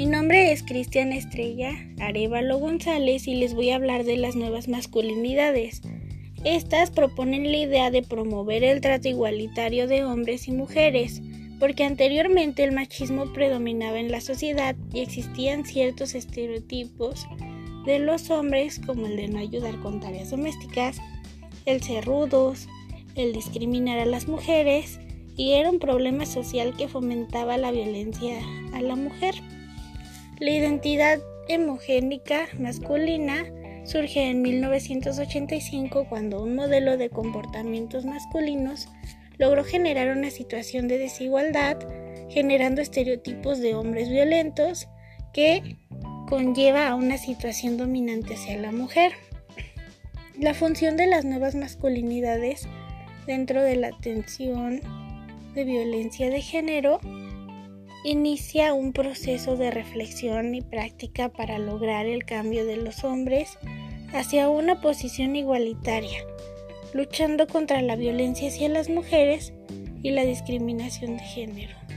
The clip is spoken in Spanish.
es Cristian Estrella Arevalo González y les voy a hablar de las nuevas masculinidades. Estas proponen la idea de promover el trato igualitario de hombres y mujeres, porque anteriormente el machismo predominaba en la sociedad y existían ciertos estereotipos de los hombres como el de no ayudar con tareas domésticas, el ser rudos, el discriminar a las mujeres y era un problema social que fomentaba la violencia a la mujer. La identidad hemogénica masculina surge en 1985 cuando un modelo de comportamientos masculinos logró generar una situación de desigualdad, generando estereotipos de hombres violentos que conlleva a una situación dominante hacia la mujer. La función de las nuevas masculinidades dentro de la atención de violencia de género inicia un proceso de reflexión y práctica para lograr el cambio de los hombres hacia una posición igualitaria, luchando contra la violencia hacia las mujeres y la discriminación de género.